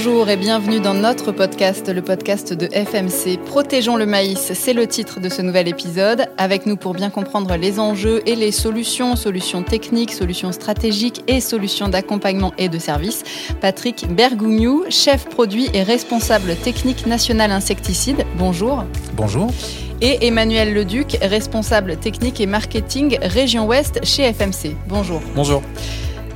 Bonjour et bienvenue dans notre podcast, le podcast de FMC. Protégeons le maïs, c'est le titre de ce nouvel épisode. Avec nous pour bien comprendre les enjeux et les solutions, solutions techniques, solutions stratégiques et solutions d'accompagnement et de service, Patrick Bergougnou, chef produit et responsable technique national insecticide. Bonjour. Bonjour et Emmanuel Leduc, responsable technique et marketing région Ouest chez FMC. Bonjour. Bonjour.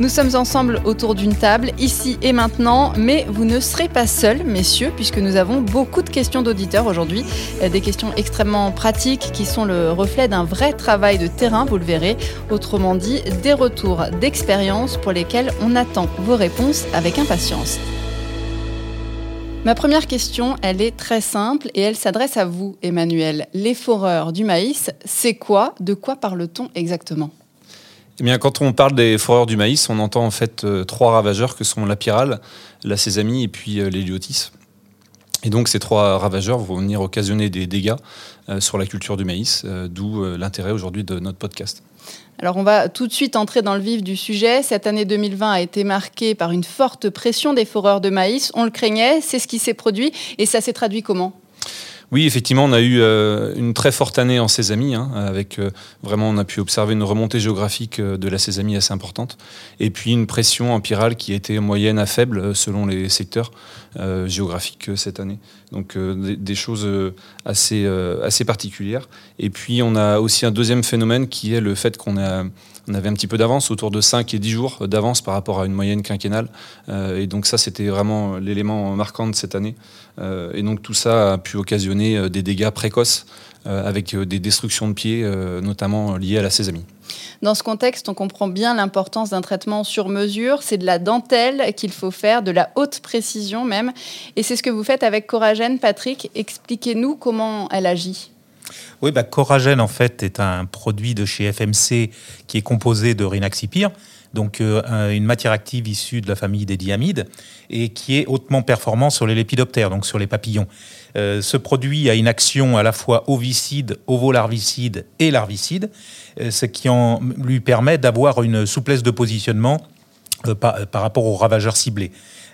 Nous sommes ensemble autour d'une table, ici et maintenant, mais vous ne serez pas seuls, messieurs, puisque nous avons beaucoup de questions d'auditeurs aujourd'hui, euh, des questions extrêmement pratiques qui sont le reflet d'un vrai travail de terrain, vous le verrez, autrement dit, des retours d'expérience pour lesquels on attend vos réponses avec impatience. Ma première question, elle est très simple et elle s'adresse à vous, Emmanuel. Les foreurs du maïs, c'est quoi? De quoi parle-t-on exactement? Eh bien, quand on parle des foreurs du maïs, on entend en fait euh, trois ravageurs que sont la pyrale, la sésamie et puis euh, l'héliotis. Et donc ces trois ravageurs vont venir occasionner des dégâts euh, sur la culture du maïs, d'où l'intérêt aujourd'hui de notre podcast. Alors on va tout de suite entrer dans le vif du sujet. Cette année 2020 a été marquée par une forte pression des foreurs de maïs. On le craignait, c'est ce qui s'est produit et ça s'est traduit comment? Oui, effectivement, on a eu euh, une très forte année en sésamie, hein, avec euh, vraiment, on a pu observer une remontée géographique euh, de la sésamie assez importante, et puis une pression empirale qui été moyenne à faible selon les secteurs géographiques cette année. Donc des, choses assez, assez particulières. Et puis on a aussi un deuxième phénomène qui est le fait qu'on a on avait un petit peu d'avance, autour de 5 et 10 jours d'avance par rapport à une moyenne quinquennale. Euh, et donc ça, c'était vraiment l'élément marquant de cette année. Euh, et donc tout ça a pu occasionner euh, des dégâts précoces avec des destructions de pieds, notamment liées à la sésamie. Dans ce contexte, on comprend bien l'importance d'un traitement sur mesure. C'est de la dentelle qu'il faut faire, de la haute précision même. Et c'est ce que vous faites avec Coragène, Patrick. Expliquez-nous comment elle agit. Oui, bah, Coragène, en fait, est un produit de chez FMC qui est composé de Rynaxypyr, donc euh, une matière active issue de la famille des diamides, et qui est hautement performant sur les lépidoptères, donc sur les papillons. Euh, ce produit a une action à la fois ovicide, ovolarvicide et larvicide, euh, ce qui lui permet d'avoir une souplesse de positionnement par rapport aux ravageurs ciblés.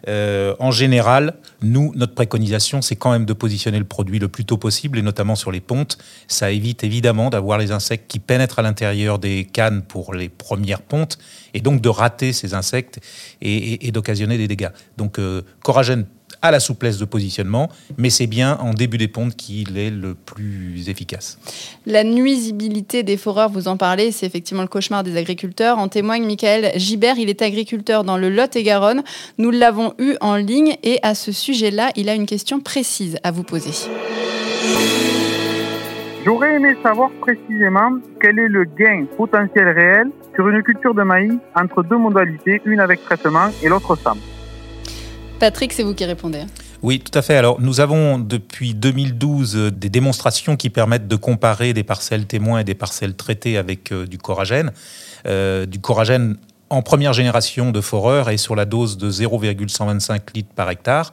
Euh, en général, nous, notre préconisation, c'est quand même de positionner le produit le plus tôt possible, et notamment sur les pontes. Ça évite évidemment d'avoir les insectes qui pénètrent à l'intérieur des cannes pour les premières pontes, et donc de rater ces insectes et, d'occasionner des dégâts. Donc, euh, à la souplesse de positionnement, mais c'est bien en début des pontes qu'il est le plus efficace. La nuisibilité des foreurs, vous en parlez, c'est effectivement le cauchemar des agriculteurs. En témoigne Michael Gibert, il est agriculteur dans le Lot-et-Garonne. Nous l'avons eu en ligne et à ce sujet-là, il a une question précise à vous poser. J'aurais aimé savoir précisément quel est le gain potentiel réel sur une culture de maïs entre deux modalités, une avec traitement et l'autre sans. Patrick, c'est vous qui répondez. Oui, tout à fait. Alors, nous avons depuis 2012 euh, des démonstrations qui permettent de comparer des parcelles témoins et des parcelles traitées avec euh, du coragène. Euh, du coragène en première génération de foreur et sur la dose de 0,125 litres par hectare.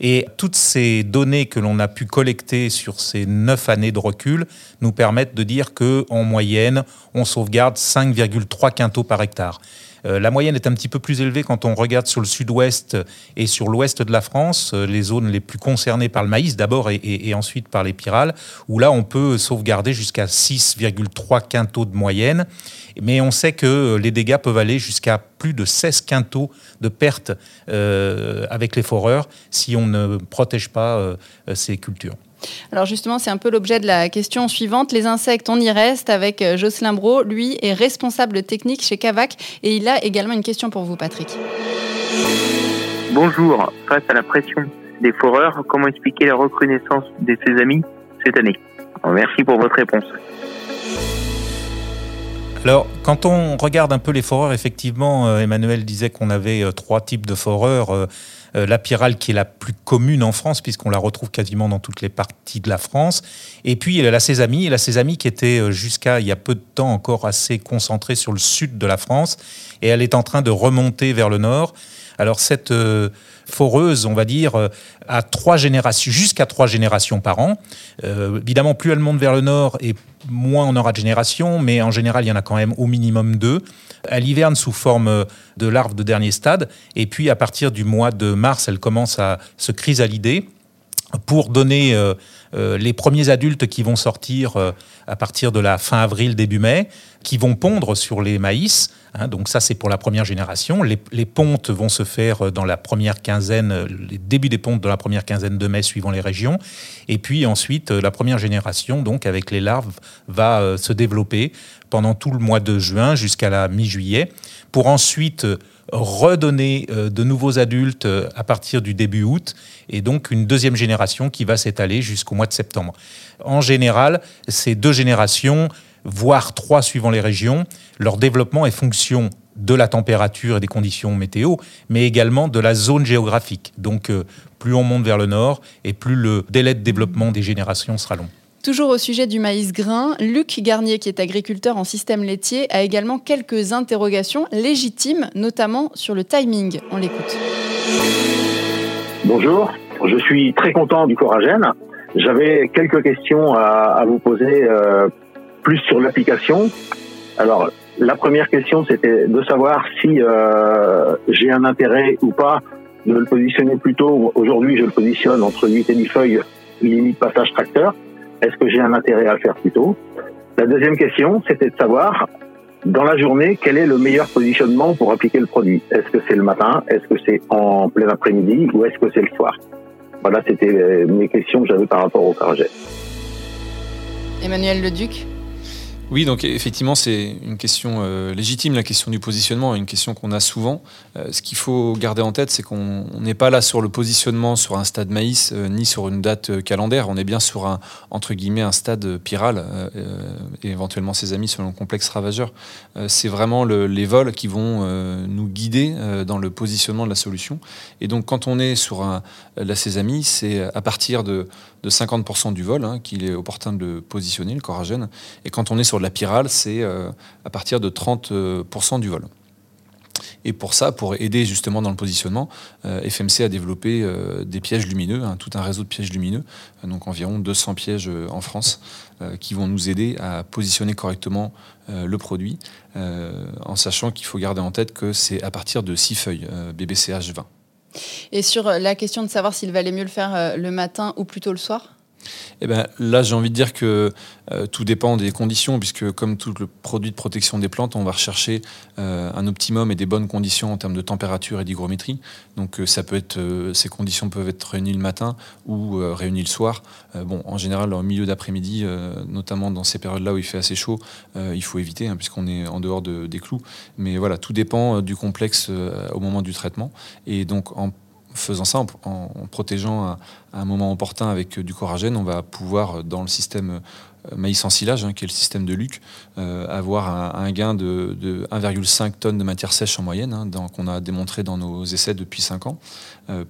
Et toutes ces données que l'on a pu collecter sur ces neuf années de recul nous permettent de dire que en moyenne, on sauvegarde 5,3 quintaux par hectare. Euh, la moyenne est un petit peu plus élevée quand on regarde sur le sud-ouest et sur l'ouest de la France, euh, les zones les plus concernées par le maïs d'abord et, ensuite par les pyrales, où là on peut sauvegarder jusqu'à 6,3 quintaux de moyenne. Mais on sait que les dégâts peuvent aller jusqu'à plus de 16 quintaux de pertes euh, avec les foreurs si on ne protège pas ces cultures. Alors justement, c'est un peu l'objet de la question suivante. Les insectes, on y reste avec euh, Jocelyn Bro. Lui est responsable technique chez Cavac et il a également une question pour vous, Patrick. Bonjour. Face à la pression des foreurs, comment expliquer la reconnaissance de ses amis cette année? Merci pour votre réponse. Alors, quand on regarde un peu les foreurs, effectivement, euh, Emmanuel disait qu'on avait euh, trois types de foreurs. Euh, la pyrale qui est la plus commune en France, puisqu'on la retrouve quasiment dans toutes les parties de la France. Et puis la sésamie, la sésamie qui était jusqu'à il y a peu de temps encore assez concentrée sur le sud de la France, et elle est en train de remonter vers le nord. Alors cette foreuse, on va dire, à trois générations, jusqu'à trois générations par an. évidemment, plus elle monte vers le nord et moins on aura de générations, mais en général, il y en a quand même au minimum deux. Elle hiverne sous forme de larves de dernier stade, et puis à partir du mois de mars, elle commence à se chrysalider pour donner euh, euh, les premiers adultes qui vont sortir euh, à partir de la fin avril, début mai, qui vont pondre sur les maïs. Hein. donc ça, c'est pour la première génération. Les, pontes vont se faire dans la première quinzaine, les débuts des pontes dans la première quinzaine de mai, suivant les régions. Et puis ensuite, la première génération, donc avec les larves, va se développer pendant tout le mois de juin jusqu'à la mi-juillet, pour ensuite redonner euh, de nouveaux adultes euh, à partir du début août, et donc une deuxième génération qui va s'étaler jusqu'au mois de septembre. En général, ces deux générations, voire trois suivant les régions, leur développement est fonction de la température et des conditions météo, mais également de la zone géographique. Donc euh, plus on monte vers le nord, et plus le délai de développement des générations sera long. Toujours au sujet du maïs grain, Luc Garnier, qui est agriculteur en système laitier, a également quelques interrogations légitimes, notamment sur le timing. On l'écoute. Bonjour, je suis très content du Coragène. J'avais quelques questions à, vous poser euh, plus sur l'application. Alors, la première question, c'était de savoir si euh, j'ai un intérêt ou pas de le positionner plus tôt. Aujourd'hui, je le positionne entre 8 et 10 feuilles, limite passage tracteur. Est-ce que j'ai un intérêt à le faire plus tôt La deuxième question, c'était de savoir, dans la journée, quel est le meilleur positionnement pour appliquer le produit Est-ce que c'est le matin Est-ce que c'est en plein après-midi Ou est-ce que c'est le soir Voilà, c'était mes questions que j'avais par rapport au caragène. Emmanuel Leduc oui, donc effectivement, c'est une question euh, légitime, la question du positionnement, une question qu'on a souvent. Euh, ce qu'il faut garder en tête, c'est qu'on n'est pas là sur le positionnement sur un stade maïs, euh, ni sur une date calendaire. On est bien sur un, entre guillemets, un stade piral, et éventuellement ses amis selon le complexe ravageur. c'est vraiment les vols qui vont nous guider dans le positionnement de la solution. Et donc, quand on est sur un, la sésame, c'est à partir de, 50% du vol hein, qu'il est opportun de positionner, le coragène. Et quand on est sur la pyrale, c'est euh, à partir de 30% du vol. Et pour ça, pour aider justement dans le positionnement, euh, FMC a développé euh, des pièges lumineux, hein, tout un réseau de pièges lumineux, donc environ 200 pièges en France, qui vont nous aider à positionner correctement le produit, en sachant qu'il faut garder en tête que c'est à partir de 6 feuilles BBCH 20. Et sur la question de savoir s'il valait mieux le faire le matin ou plutôt le soir? Eh ben, là, j'ai envie de dire que euh, tout dépend des conditions, puisque comme tout le produit de protection des plantes, on va rechercher euh, un optimum et des bonnes conditions en termes de température et d'hygrométrie. Donc, euh, ça peut être, ces conditions peuvent être réunies le matin ou réunies le soir. en général, en milieu d'après-midi, notamment dans ces périodes-là où il fait assez chaud, il faut éviter, hein, puisqu'on est en dehors des clous. Mais voilà, tout dépend du complexe au moment du traitement. Et donc, faisant ça, en, protégeant à, un moment opportun avec euh, du coragène, on va pouvoir, euh, dans le système euh, maïs ensilage, hein, qui est le système de Luc, avoir un, gain de, 1,5 tonnes de matière sèche en moyenne, hein, qu'on a démontré dans nos essais depuis 5 ans,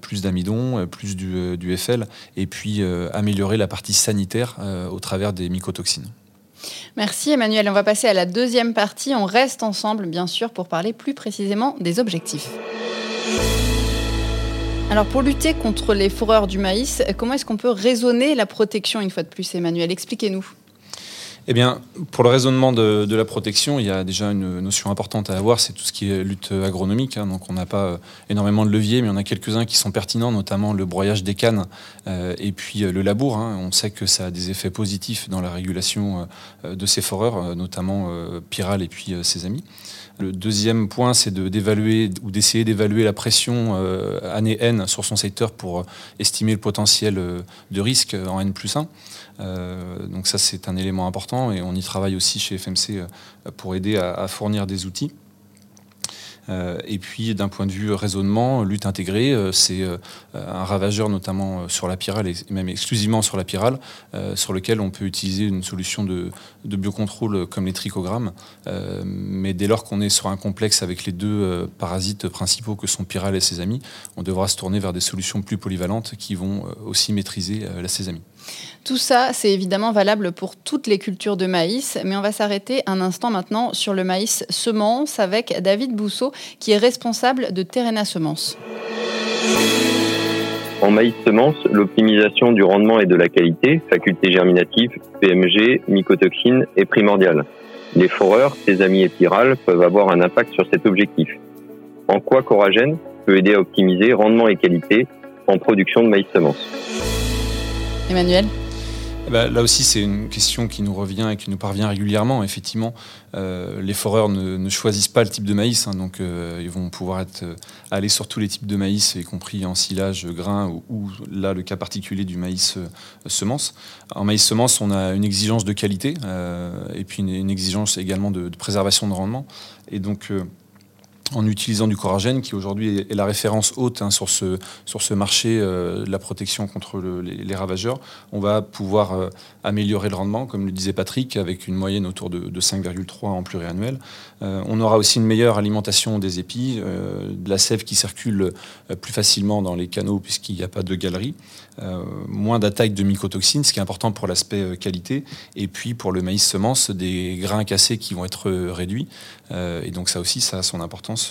plus d'amidon, plus du, FL, et puis améliorer la partie sanitaire au travers des mycotoxines. Merci Emmanuel. On va passer à la deuxième partie. On reste ensemble, bien sûr, pour parler plus précisément des objectifs. Alors pour lutter contre les fourreurs du maïs, comment est-ce qu'on peut raisonner la protection une fois de plus, Emmanuel? Expliquez-nous. Eh bien, pour le raisonnement de, la protection, il y a déjà une notion importante à avoir, c'est tout ce qui est lutte agronomique. Hein. donc, on n'a pas euh, énormément de leviers, mais on a quelques-uns qui sont pertinents, notamment le broyage des cannes euh, et puis euh, le labour. Hein. On sait que ça a des effets positifs dans la régulation de ces foreurs, notamment Piral et puis ses amis. Le deuxième point, c'est d'évaluer ou d'essayer d'évaluer la pression euh, année N sur son secteur pour euh, estimer le potentiel euh, de risque en N plus 1. donc ça, c'est un élément important et on y travaille aussi chez FMC pour aider à fournir des outils. Euh, et puis d'un point de vue raisonnement, lutte intégrée, euh, c'est euh, un ravageur notamment sur la pyrale et même exclusivement sur la pyrale, sur lequel on peut utiliser une solution de, biocontrôle comme les trichogrammes. mais dès lors qu'on est sur un complexe avec les deux parasites principaux que sont pyrale et sésamie, on devra se tourner vers des solutions plus polyvalentes qui vont aussi maîtriser la sésamie. Tout ça, c'est évidemment valable pour toutes les cultures de maïs, mais on va s'arrêter un instant maintenant sur le maïs semence avec David Bousseau, qui est responsable de Terrena Semences. En maïs semence, l'optimisation du rendement et de la qualité, faculté germinative, PMG, mycotoxines, est primordiale. Les foreurs, ses amis épirales peuvent avoir un impact sur cet objectif. En quoi Coragène peut aider à optimiser rendement et qualité en production de maïs semence Emmanuel eh ben, là aussi, c'est une question qui nous revient et qui nous parvient régulièrement. Effectivement, euh, les foreurs ne, choisissent pas le type de maïs, hein, donc euh, ils vont pouvoir être, euh, aller sur tous les types de maïs, y compris en silage, grain ou, là le cas particulier du maïs semence. En maïs semence, on a une exigence de qualité et puis une, exigence également de, de, préservation de rendement. Et donc en utilisant du coragène, qui aujourd'hui est la référence haute hein, sur, ce, marché euh, de la protection contre les, ravageurs, on va pouvoir euh, améliorer le rendement, comme le disait Patrick, avec une moyenne autour de, 5,3 en pluriannuel. Euh, on aura aussi une meilleure alimentation des épis, de la sève qui circule plus facilement dans les canaux puisqu'il n'y a pas de galerie, moins d'attaque de mycotoxines, ce qui est important pour l'aspect qualité, et puis pour le maïs semence, des grains cassés qui vont être réduits. et donc ça aussi, ça a son importance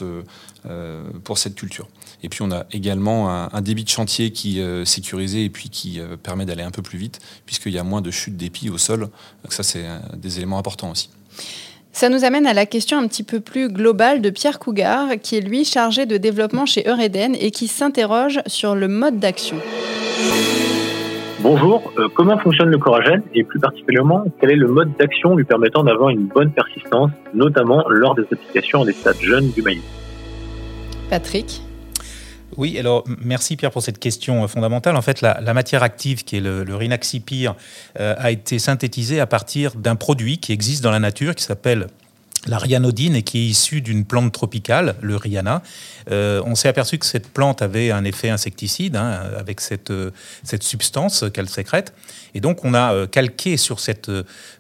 euh, pour cette culture. Et puis on a également un, débit de chantier qui est euh, sécurisé et puis qui euh, permet d'aller un peu plus vite, puisqu'il y a moins de chutes d'épis au sol. Donc ça, c'est des éléments importants aussi. Ça nous amène à la question un petit peu plus globale de Pierre Cougar, qui est lui chargé de développement chez Eureden et qui s'interroge sur le mode d'action. Bonjour, comment fonctionne le coragène et plus particulièrement quel est le mode d'action lui permettant d'avoir une bonne persistance, notamment lors des applications des stades jeunes du maïs? Patrick? Oui, alors merci Pierre pour cette question euh, fondamentale. En fait, la, matière active, qui est le, le Rinaxipir, euh, a été synthétisée à partir d'un produit qui existe dans la nature, qui s'appelle la ryanodine et qui est issue d'une plante tropicale, le riana. Euh, on s'est aperçu que cette plante avait un effet insecticide hein, avec cette, cette substance qu'elle sécrète. Et donc on a calqué sur cette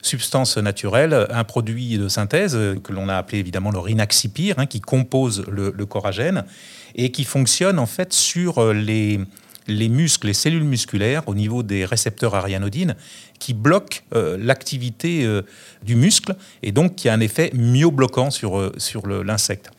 substance naturelle un produit de synthèse que l'on a appelé évidemment le rinaxipir, hein, qui compose le, le coragène et qui fonctionne en fait sur euh, les, les muscles, les cellules musculaires au niveau des récepteurs arianodines qui bloquent euh, l'activité euh, du muscle et donc qui a un effet myobloquant sur, sur l'insecte.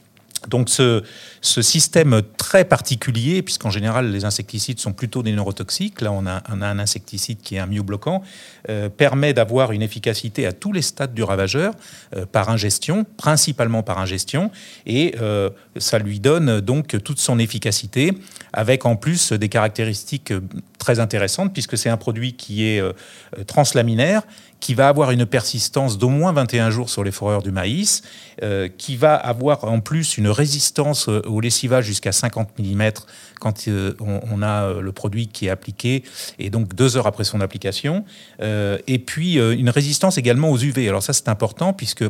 Donc ce, système très particulier, puisqu'en général les insecticides sont plutôt des neurotoxiques, là on a, un insecticide qui est un myobloquant, euh, permet d'avoir une efficacité à tous les stades du ravageur euh, par ingestion, principalement par ingestion, et euh, ça lui donne donc toute son efficacité, avec en plus des caractéristiques très intéressantes, puisque c'est un produit qui est translaminaire, qui va avoir une persistance d'au moins 21 jours sur les foreurs du maïs, euh, qui va avoir en plus une résistance euh, au lessivage jusqu'à 50 mm quand euh, on, a le produit qui est appliqué, et donc deux heures après son application, et puis une résistance également aux UV. Alors ça c'est important puisque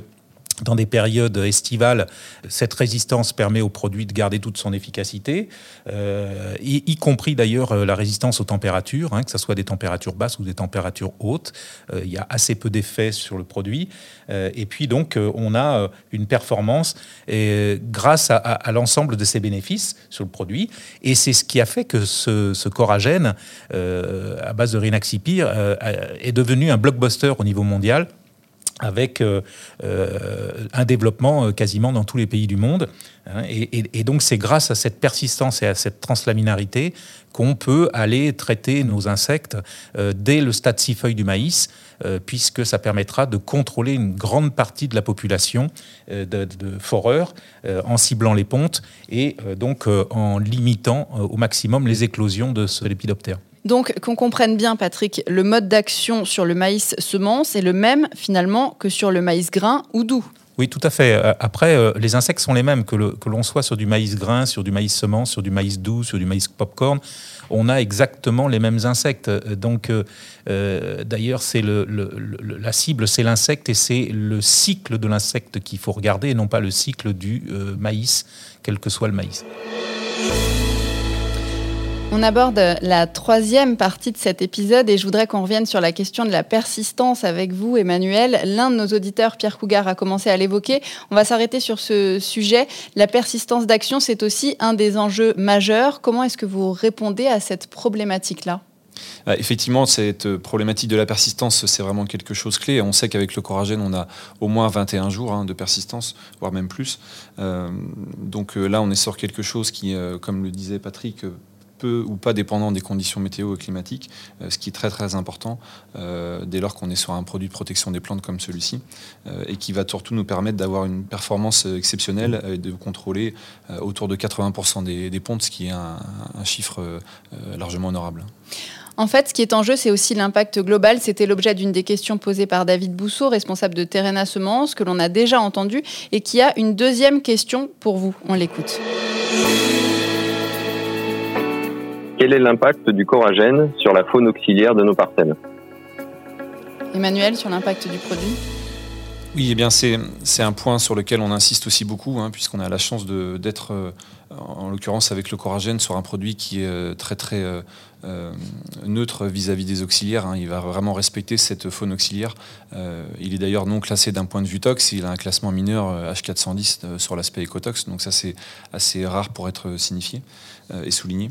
dans des périodes estivales, cette résistance permet au produit de garder toute son efficacité, euh, y, compris d'ailleurs euh, la résistance aux températures, hein, que ce soit des températures basses ou des températures hautes. Euh, il y a assez peu d'effets sur le produit. et puis donc, on a une performance grâce à, l'ensemble de ces bénéfices sur le produit. Et c'est ce qui a fait que ce, coragène, à base de Rinaxipir, est devenu un blockbuster au niveau mondial avec euh, euh, un développement euh, quasiment dans tous les pays du monde. Hein. et, donc c'est grâce à cette persistance et à cette translaminarité qu'on peut aller traiter nos insectes dès le stade six feuilles du maïs, puisque ça permettra de contrôler une grande partie de la population de, de, foreurs en ciblant les pontes et donc en limitant au maximum les éclosions de ce lépidoptère. Donc, qu'on comprenne bien, Patrick, le mode d'action sur le maïs semence est le même finalement que sur le maïs grain ou doux. Oui, tout à fait. Euh, après, euh, les insectes sont les mêmes, que, l'on soit sur du maïs grain, sur du maïs semence, sur du maïs doux, sur du maïs popcorn. On a exactement les mêmes insectes. Euh, donc, d'ailleurs, c'est la cible, c'est l'insecte et c'est le cycle de l'insecte qu'il faut regarder et non pas le cycle du maïs, quel que soit le maïs. On aborde la troisième partie de cet épisode et je voudrais qu'on revienne sur la question de la persistance avec vous, Emmanuel. L'un de nos auditeurs, Pierre Cougar, a commencé à l'évoquer. On va s'arrêter sur ce sujet. La persistance d'action, c'est aussi un des enjeux majeurs. Comment est-ce que vous répondez à cette problématique-là? Bah, effectivement, cette problématique de la persistance, c'est vraiment quelque chose clé. On sait qu'avec le coragène, on a au moins 21 jours hein, de persistance, voire même plus. Euh, donc euh, là, on est sur quelque chose qui, euh, comme le disait Patrick, ou pas dépendant des conditions météo et climatiques, ce qui est très très important dès lors qu'on est sur un produit de protection des plantes comme celui-ci, et qui va surtout nous permettre d'avoir une performance exceptionnelle et de contrôler autour de 80% des, pontes, ce qui est un chiffre largement honorable. En fait, ce qui est en jeu, c'est aussi l'impact global. C'était l'objet d'une des questions posées par David Bousseau, responsable de Terrena Semences, que l'on a déjà entendu, et qui a une deuxième question pour vous. On l'écoute. Quel est l'impact du coragène sur la faune auxiliaire de nos parcelles Emmanuel, sur l'impact du produit oui, eh bien c'est un point sur lequel on insiste aussi beaucoup, hein, puisqu'on a la chance d'être, euh, en l'occurrence avec le coragène, sur un produit qui est euh, très très euh, euh, neutre vis-à-vis des auxiliaires. Hein. Il va vraiment respecter cette faune auxiliaire. Euh, il est d'ailleurs non classé d'un point de vue tox. Il a un classement mineur H410 euh, sur l'aspect écotox. Donc ça, c'est assez rare pour être signifié et souligné.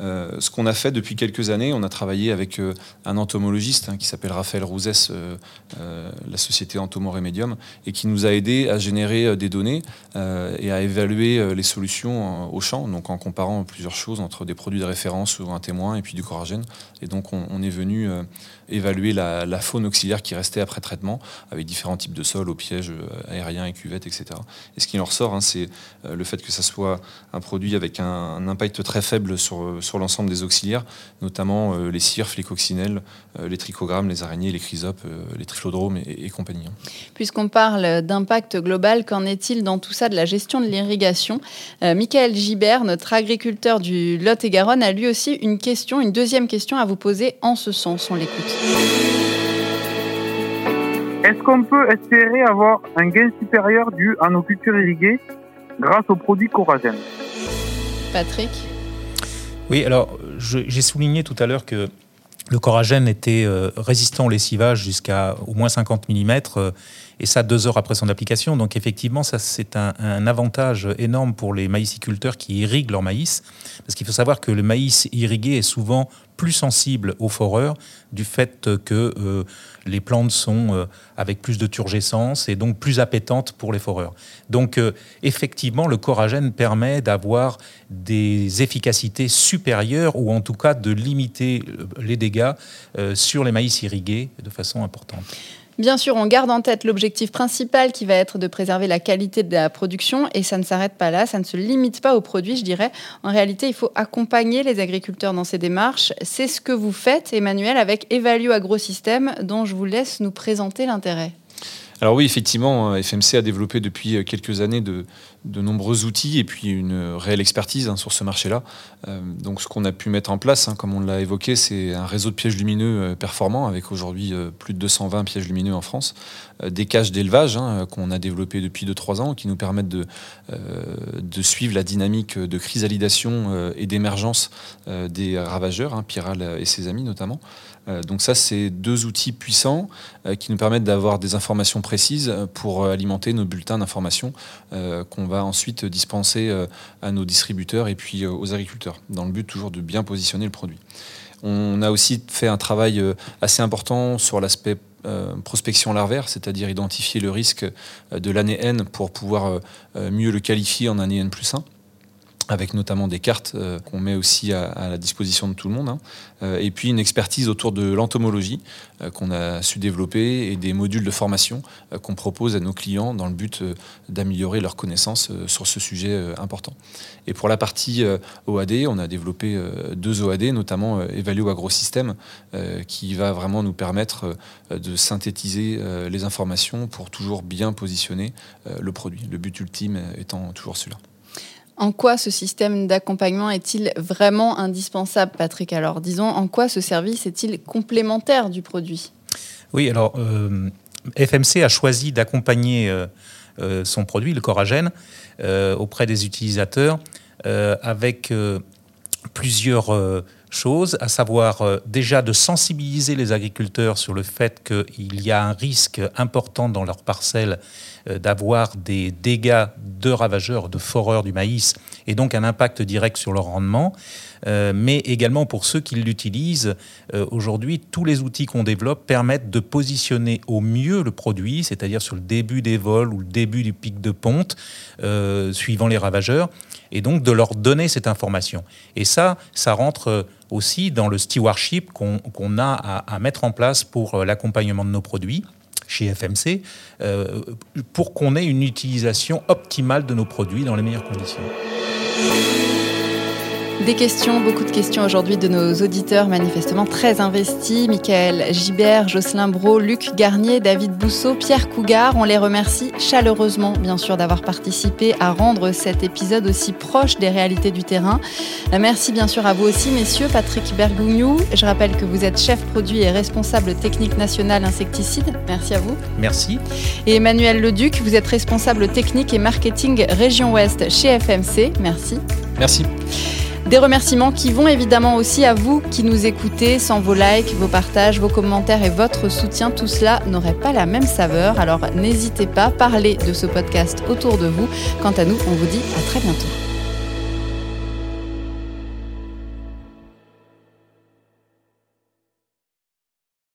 ce qu'on a fait depuis quelques années, on a travaillé avec un entomologiste hein, qui s'appelle Raphaël Rouzès, la société Entomo Remedium, et qui nous a aidé à générer des données et à évaluer les solutions au champ, donc en comparant plusieurs choses entre des produits de référence ou un témoin du coragène. Et donc on, est venu euh, évaluer la, faune auxiliaire qui restait après traitement, avec différents types de sols, au piège euh, aérien et cuvettes, etc. Et ce qui en ressort, hein, c'est euh, le fait que ça soit un produit avec un, impact très faible sur, sur l'ensemble des auxiliaires, notamment les cires, les coccinelles, les trichogrammes, les araignées, les chrysopes, les triflodromes et, compagnie. Hein. Puisqu'on parle d'impact global, qu'en est-il dans tout ça de la gestion de l'irrigation? Michael Gibert, notre agriculteur du Lot-et-Garonne, a lui aussi une question, une deuxième question à vous poser en ce sens. On l'écoute. Est-ce qu'on peut espérer avoir un gain supérieur dû à nos cultures irriguées grâce aux produits Coragène Patrick? Oui, alors j'ai souligné tout à l'heure que le coragène était euh, résistant au lessivage jusqu'à au moins 50 mm, euh, et ça deux heures après son application. Donc effectivement, ça c'est un, avantage énorme pour les maïsiculteurs qui irriguent leur maïs, parce qu'il faut savoir que le maïs irrigué est souvent plus sensible aux foreurs du fait que euh, les plantes sont euh, avec plus de turgescence et donc plus appétantes pour les foreurs. Donc euh, effectivement, le coragène permet d'avoir des efficacités supérieures ou en tout cas de limiter les dégâts sur les maïs irrigués de façon importante. Bien sûr, on garde en tête l'objectif principal qui va être de préserver la qualité de la production et ça ne s'arrête pas là, ça ne se limite pas aux produits, je dirais. En réalité, il faut accompagner les agriculteurs dans ces démarches. C'est ce que vous faites, Emmanuel, avec Evalue Agrosystème, dont je vous laisse nous présenter l'intérêt. Alors oui, effectivement, euh, FMC a développé depuis euh, quelques années de, nombreux outils et puis une réelle expertise hein, sur ce marché-là. Euh, donc ce qu'on a pu mettre en place, hein, comme on l'a évoqué, c'est un réseau de pièges lumineux performant avec aujourd'hui plus de 220 pièges lumineux en France, des cages d'élevage hein, qu'on a développé depuis 2-3 ans qui nous permettent de, de suivre la dynamique de chrysalidation et d'émergence des ravageurs, Piral et ses amis notamment. Euh, donc ça, c'est deux outils puissants euh, qui nous permettent d'avoir des informations précises pour euh, alimenter nos bulletins d'information qu'on va ensuite dispenser à nos distributeurs et puis aux agriculteurs, dans le but toujours de bien positionner le produit. On a aussi fait un travail assez important sur l'aspect prospection larvaire, c'est-à-dire identifier le risque de l'année N pour pouvoir mieux le qualifier en année N plus 1 avec notamment des cartes euh, qu'on met aussi à, la disposition de tout le monde, hein. euh, et puis une expertise autour de l'entomologie euh, qu'on a su développer et des modules de formation qu'on propose à nos clients dans le but d'améliorer leurs connaissances sur ce sujet important. Et pour la partie OAD, on a développé deux OAD, notamment Evalue Agrosystème, qui va vraiment nous permettre de synthétiser les informations pour toujours bien positionner le produit. Le but ultime étant toujours celui-là. En quoi ce système d'accompagnement est-il vraiment indispensable, Patrick? Alors, disons, en quoi ce service est-il complémentaire du produit? Oui, alors, euh, FMC a choisi d'accompagner euh, euh, son produit, le Coragène, auprès des utilisateurs avec plusieurs choses, à savoir déjà de sensibiliser les agriculteurs sur le fait qu'il y a un risque important dans leurs parcelles euh, d'avoir des dégâts de ravageurs, de foreurs du maïs, et donc un impact direct sur leur rendement. Euh, mais également pour ceux qui l'utilisent. Aujourd'hui, tous les outils qu'on développe permettent de positionner au mieux le produit, c'est-à-dire sur le début des vols ou le début du pic de ponte, suivant les ravageurs, et donc de leur donner cette information. Et ça, ça rentre aussi dans le stewardship qu'on a à, mettre en place pour euh, l'accompagnement de nos produits chez FMC, euh, pour qu'on ait une utilisation optimale de nos produits dans les meilleures conditions. Des questions, beaucoup de questions aujourd'hui de nos auditeurs manifestement très investis. Michael Gibert, Jocelyn Bro, Luc Garnier, David Bousseau, Pierre Cougar. On les remercie chaleureusement, bien sûr, d'avoir participé à rendre cet épisode aussi proche des réalités du terrain. Merci bien sûr à vous aussi, messieurs. Patrick Bergougnou, je rappelle que vous êtes chef produit et responsable technique national insecticide. Merci à vous. Merci. Et Emmanuel Leduc, vous êtes responsable technique et marketing région Ouest chez FMC. Merci. Merci. Des remerciements qui vont évidemment aussi à vous qui nous écoutez. Sans vos likes, vos partages, vos commentaires et votre soutien, tout cela n'aurait pas la même saveur. Alors n'hésitez pas, parlez de ce podcast autour de vous. Quant à nous, on vous dit à très bientôt.